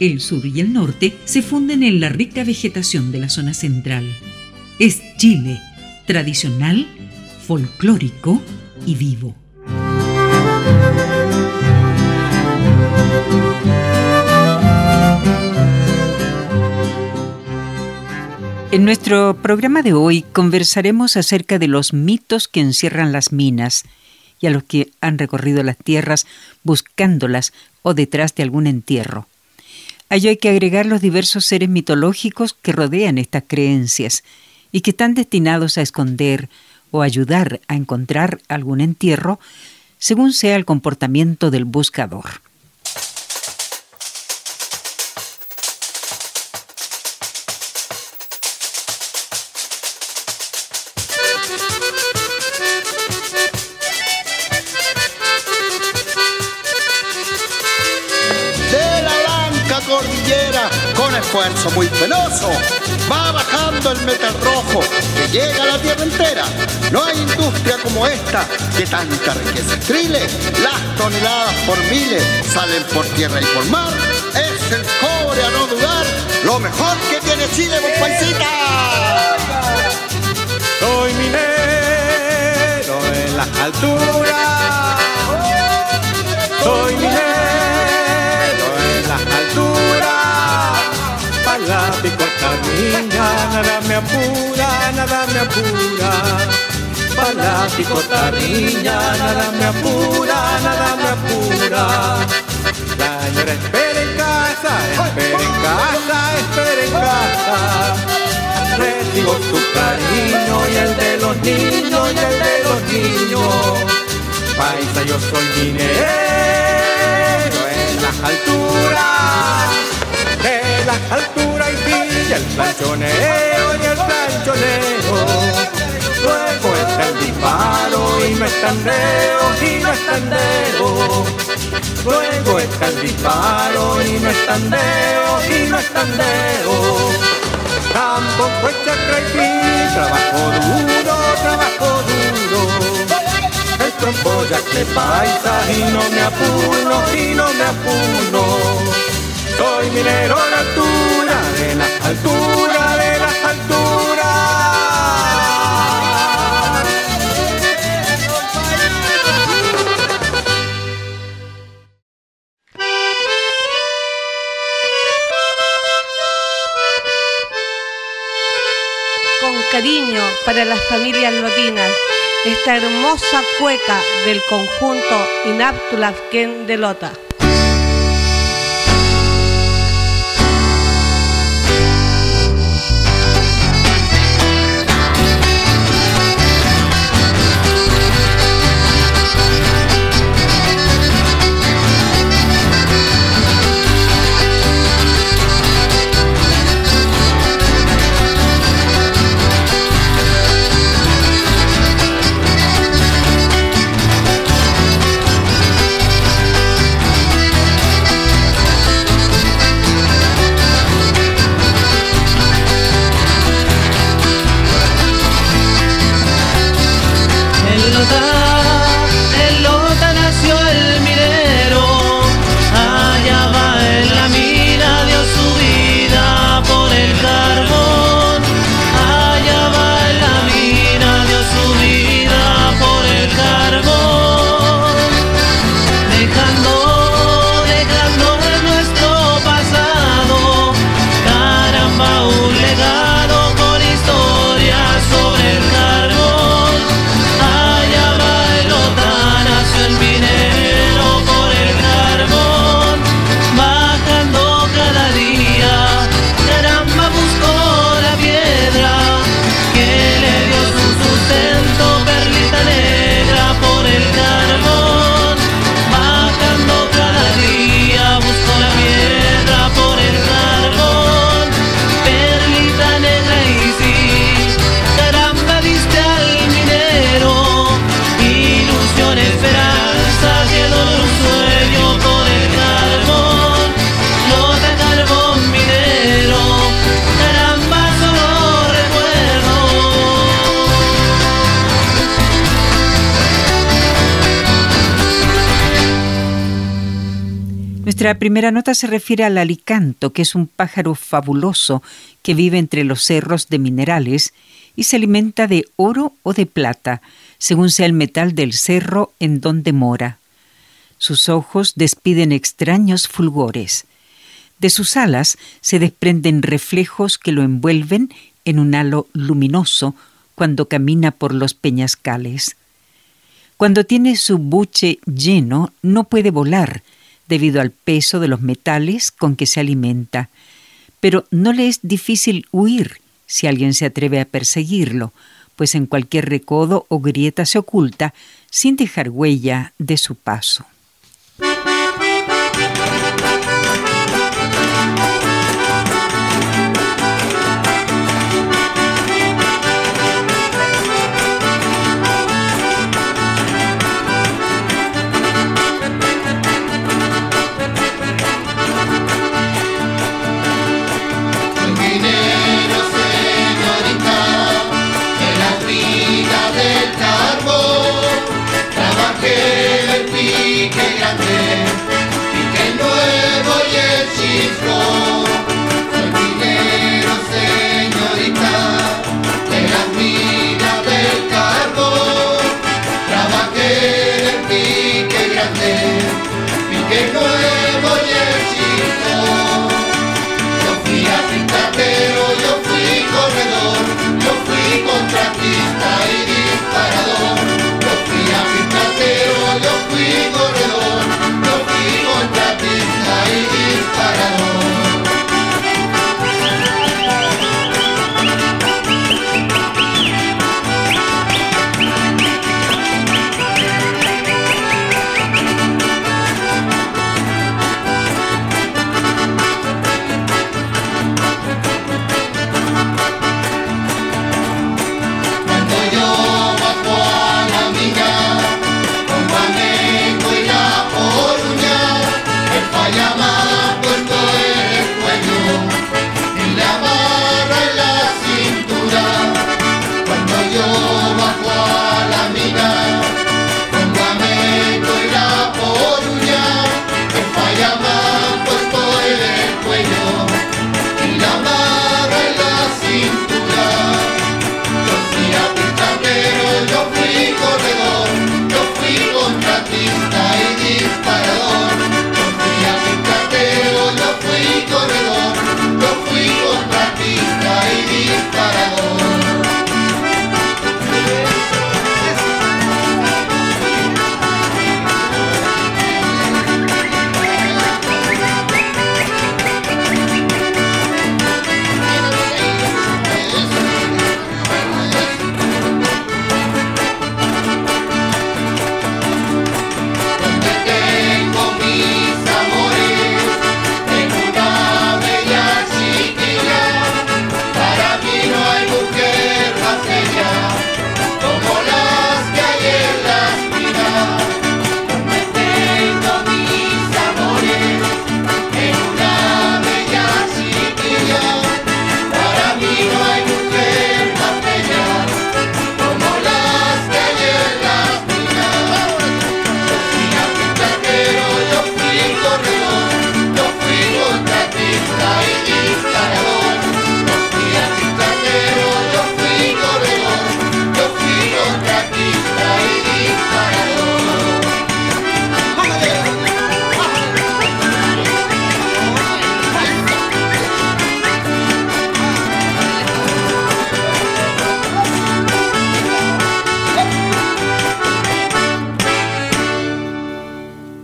El sur y el norte se funden en la rica vegetación de la zona central. Es Chile, tradicional, folclórico y vivo. En nuestro programa de hoy conversaremos acerca de los mitos que encierran las minas y a los que han recorrido las tierras buscándolas o detrás de algún entierro. A ello hay que agregar los diversos seres mitológicos que rodean estas creencias y que están destinados a esconder o ayudar a encontrar algún entierro según sea el comportamiento del buscador. Va bajando el metal rojo que llega a la tierra entera. No hay industria como esta que tanta riqueza estrile. Las toneladas por miles salen por tierra y por mar. Es el cobre a no dudar, lo mejor que tiene Chile, paisita. Soy minero en las alturas. Soy minero la picota niña, nada me apura, nada me apura. Picota niña, nada me apura, nada me apura. La señora espera en casa, espera en casa, espera en casa. Recibo tu cariño y el de los niños y el de los niños. Paisa, yo soy dinero en las alturas altura y pilla el planchoneo y el planchoneo. Luego está el disparo y no estandeo y no estandeo. Luego está el disparo y no estandeo y no estandeo. Tampoco es chacra y trabajo duro, trabajo duro. El trompo ya que paisa y no me apuro y no me apuro. Soy minero la altura de la altura de las alturas. Con cariño para las familias lotinas, esta hermosa cueca del conjunto Inaptulafken de Lota. Nuestra primera nota se refiere al alicanto, que es un pájaro fabuloso que vive entre los cerros de minerales y se alimenta de oro o de plata, según sea el metal del cerro en donde mora. Sus ojos despiden extraños fulgores. De sus alas se desprenden reflejos que lo envuelven en un halo luminoso cuando camina por los peñascales. Cuando tiene su buche lleno, no puede volar, debido al peso de los metales con que se alimenta, pero no le es difícil huir si alguien se atreve a perseguirlo, pues en cualquier recodo o grieta se oculta sin dejar huella de su paso.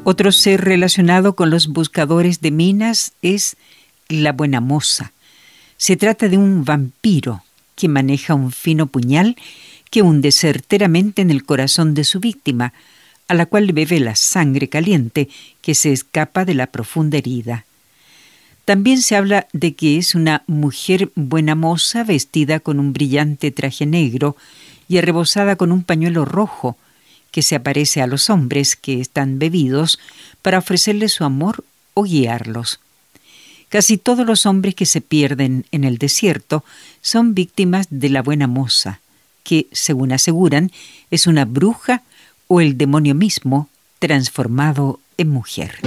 Otro ser relacionado con los buscadores de minas es la buena moza. Se trata de un vampiro que maneja un fino puñal que hunde certeramente en el corazón de su víctima, a la cual bebe la sangre caliente que se escapa de la profunda herida. También se habla de que es una mujer buena moza vestida con un brillante traje negro y arrebozada con un pañuelo rojo, que se aparece a los hombres que están bebidos para ofrecerles su amor o guiarlos. Casi todos los hombres que se pierden en el desierto son víctimas de la buena moza, que, según aseguran, es una bruja o el demonio mismo transformado en mujer.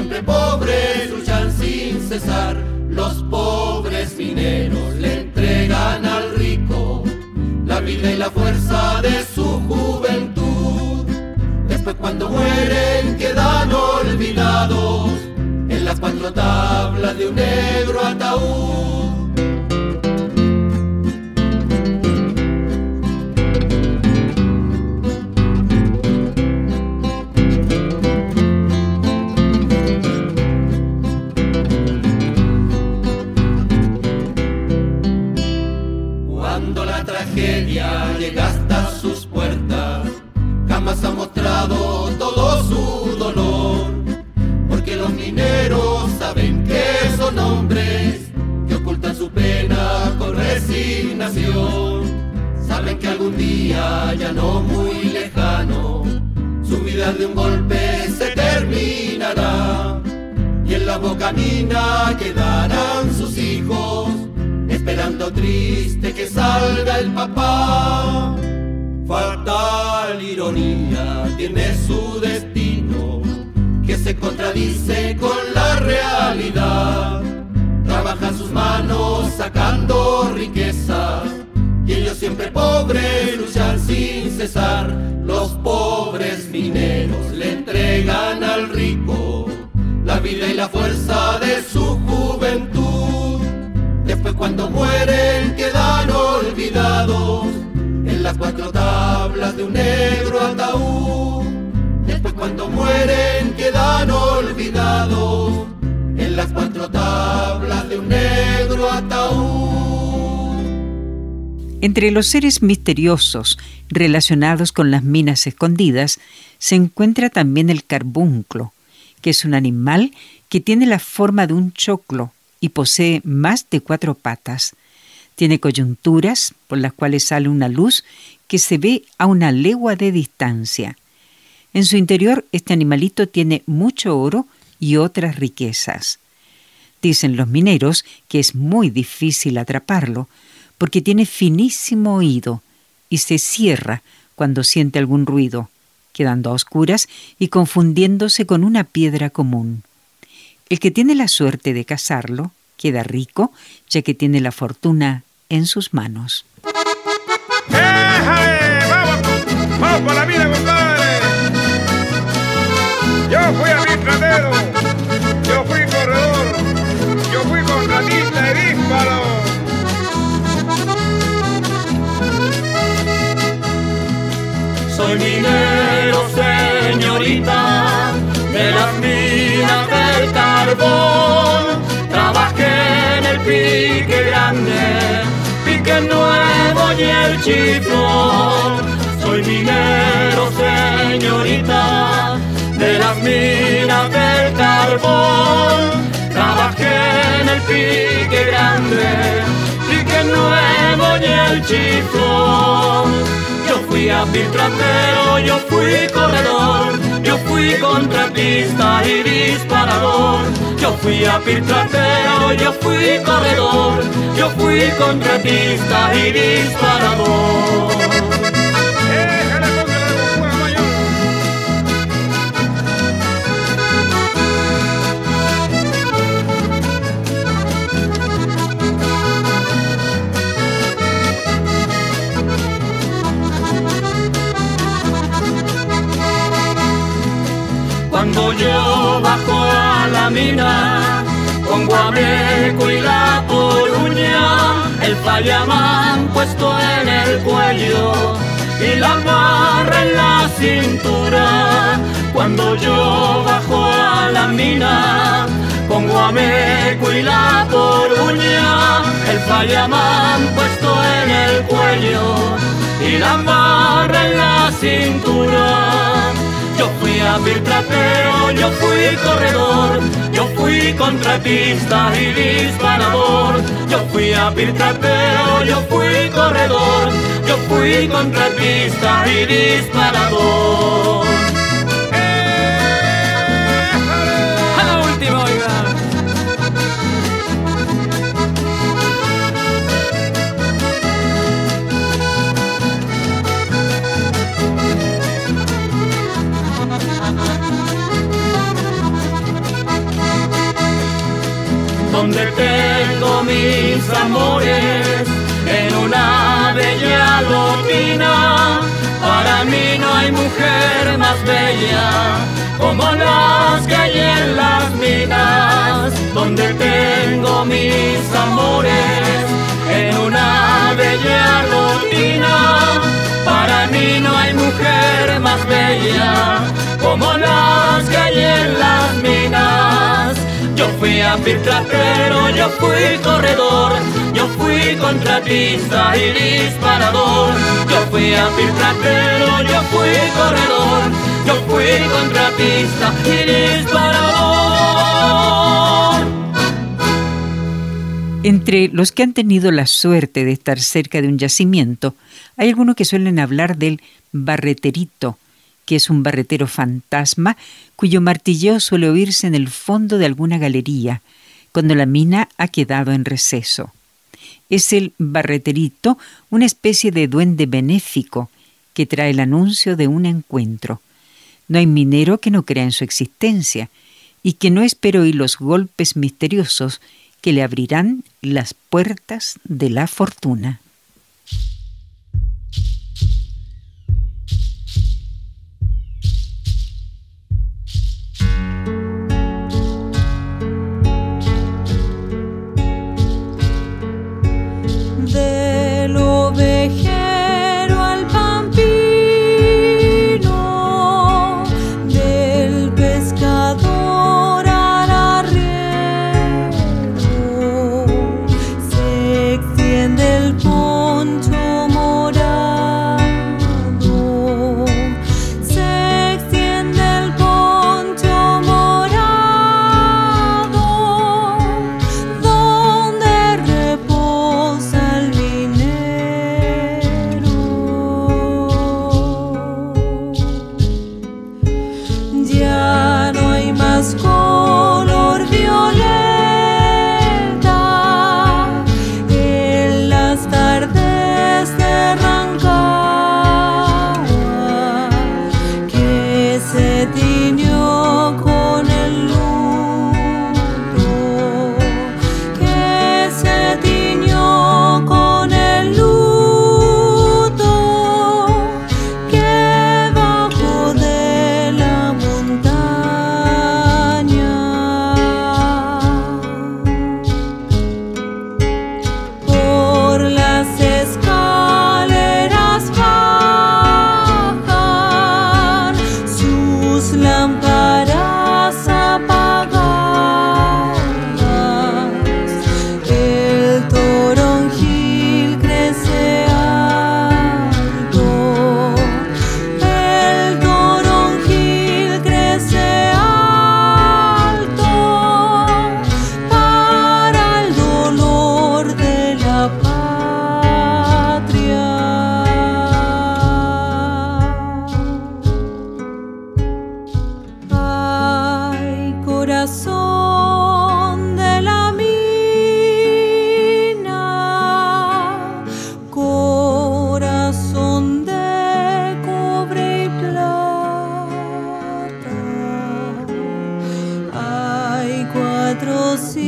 Siempre pobres luchan sin cesar. Los pobres mineros le entregan al rico la vida y la fuerza de su juventud. Después cuando mueren quedan olvidados las cuatro tablas de un negro ataúd. Que algún día, ya no muy lejano, su vida de un golpe se terminará. Y en la bocanina quedarán sus hijos, esperando triste que salga el papá. Fatal ironía tiene su destino que se contradice con la realidad. Trabajan sus manos sacando riqueza y ellos siempre pobres luchan sin cesar. Los pobres mineros le entregan al rico la vida y la fuerza de su juventud. Después cuando mueren quedan olvidados en las cuatro tablas de un negro ataúd. Después cuando mueren quedan olvidados en las cuatro tablas de un negro ataúd. Entre los seres misteriosos relacionados con las minas escondidas se encuentra también el carbunclo, que es un animal que tiene la forma de un choclo y posee más de cuatro patas. Tiene coyunturas por las cuales sale una luz que se ve a una legua de distancia. En su interior este animalito tiene mucho oro y otras riquezas. Dicen los mineros que es muy difícil atraparlo porque tiene finísimo oído y se cierra cuando siente algún ruido, quedando a oscuras y confundiéndose con una piedra común. El que tiene la suerte de cazarlo queda rico, ya que tiene la fortuna en sus manos. ¡Vamos! por la vida, yo fui yo fui corredor, yo fui contratista disparo. Soy minero, señorita, de las minas del carbón. Trabajé en el pique grande, pique nuevo y el chiflón. Soy minero, señorita de las minas del carbón. Trabajé en el pique grande, pique nuevo y el chiflón. Yo fui filtratero, yo fui corredor, yo fui contratista y disparador. Yo fui filtratero, yo fui corredor, yo fui contratista y disparador. Cuando yo bajo a la mina con guameco y la poruña, el fallamán puesto en el cuello y la barra en la cintura. Cuando yo bajo a la mina con guameco y la poruña, Sayamán puesto en el cuello y la barra en la cintura. Fui a trapeo, yo fui corredor, yo fui contratista y disparador. Yo fui a trapeo, yo fui corredor, yo fui contratista y disparador. Mis amores en una bella lotina. Para mí no hay mujer más bella como las que hay en las minas, donde tengo mis amores en una bella lotina. Para mí no hay mujer más bella como las que hay en las minas yo fui a pero yo fui corredor, yo fui contratista y disparador. Yo fui a pero yo fui corredor, yo fui contratista y disparador. Entre los que han tenido la suerte de estar cerca de un yacimiento, hay algunos que suelen hablar del barreterito, que es un barretero fantasma cuyo martilleo suele oírse en el fondo de alguna galería, cuando la mina ha quedado en receso. Es el barreterito, una especie de duende benéfico que trae el anuncio de un encuentro. No hay minero que no crea en su existencia y que no espere oír los golpes misteriosos que le abrirán las puertas de la fortuna.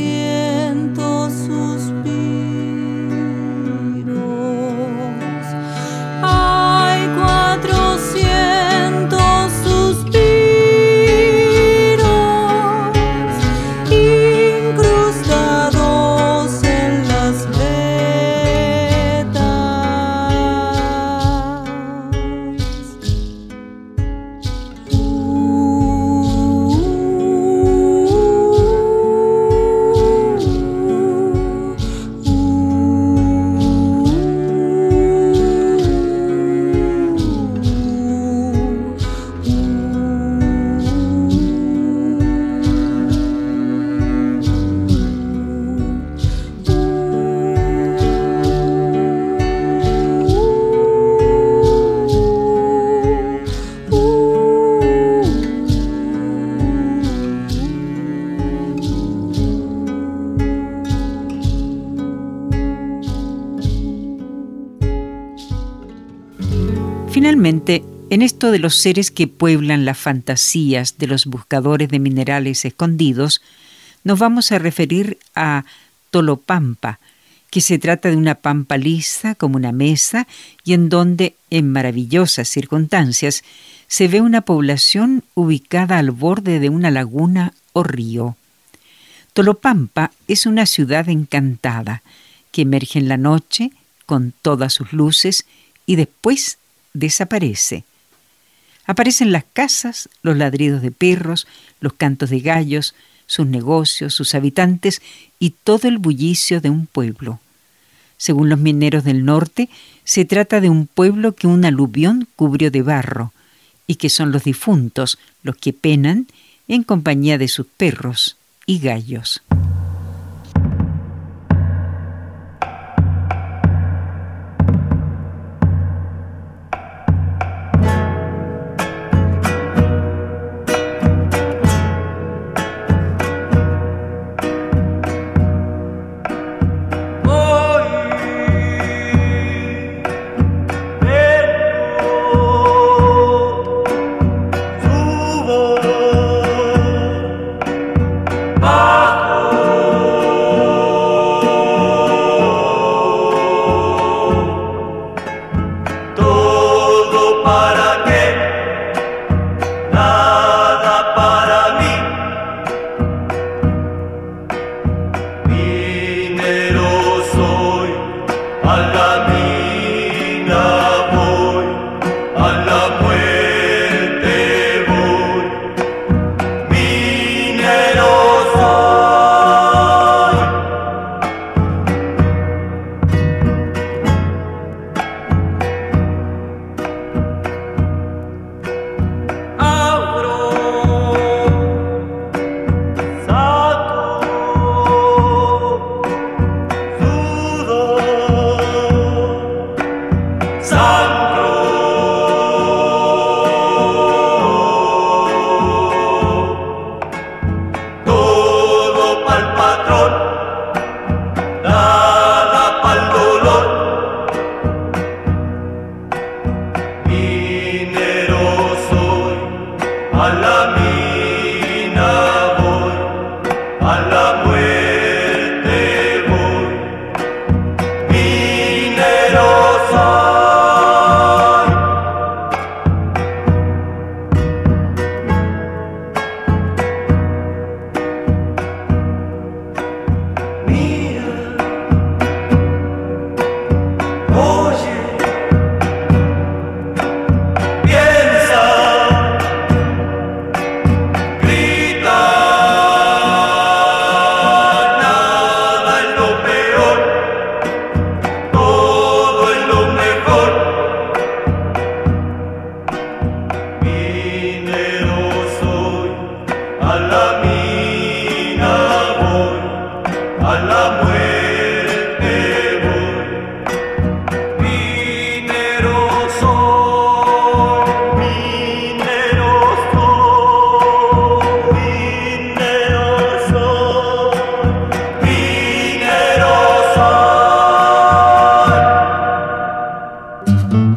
siento su en esto de los seres que pueblan las fantasías de los buscadores de minerales escondidos, nos vamos a referir a Tolopampa, que se trata de una pampa lisa como una mesa y en donde, en maravillosas circunstancias, se ve una población ubicada al borde de una laguna o río. Tolopampa es una ciudad encantada que emerge en la noche con todas sus luces y después desaparece. Aparecen las casas, los ladridos de perros, los cantos de gallos, sus negocios, sus habitantes y todo el bullicio de un pueblo. Según los mineros del norte, se trata de un pueblo que un aluvión cubrió de barro, y que son los difuntos los que penan en compañía de sus perros y gallos.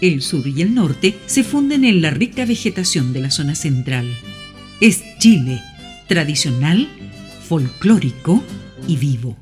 El sur y el norte se funden en la rica vegetación de la zona central. Es Chile, tradicional, folclórico y vivo.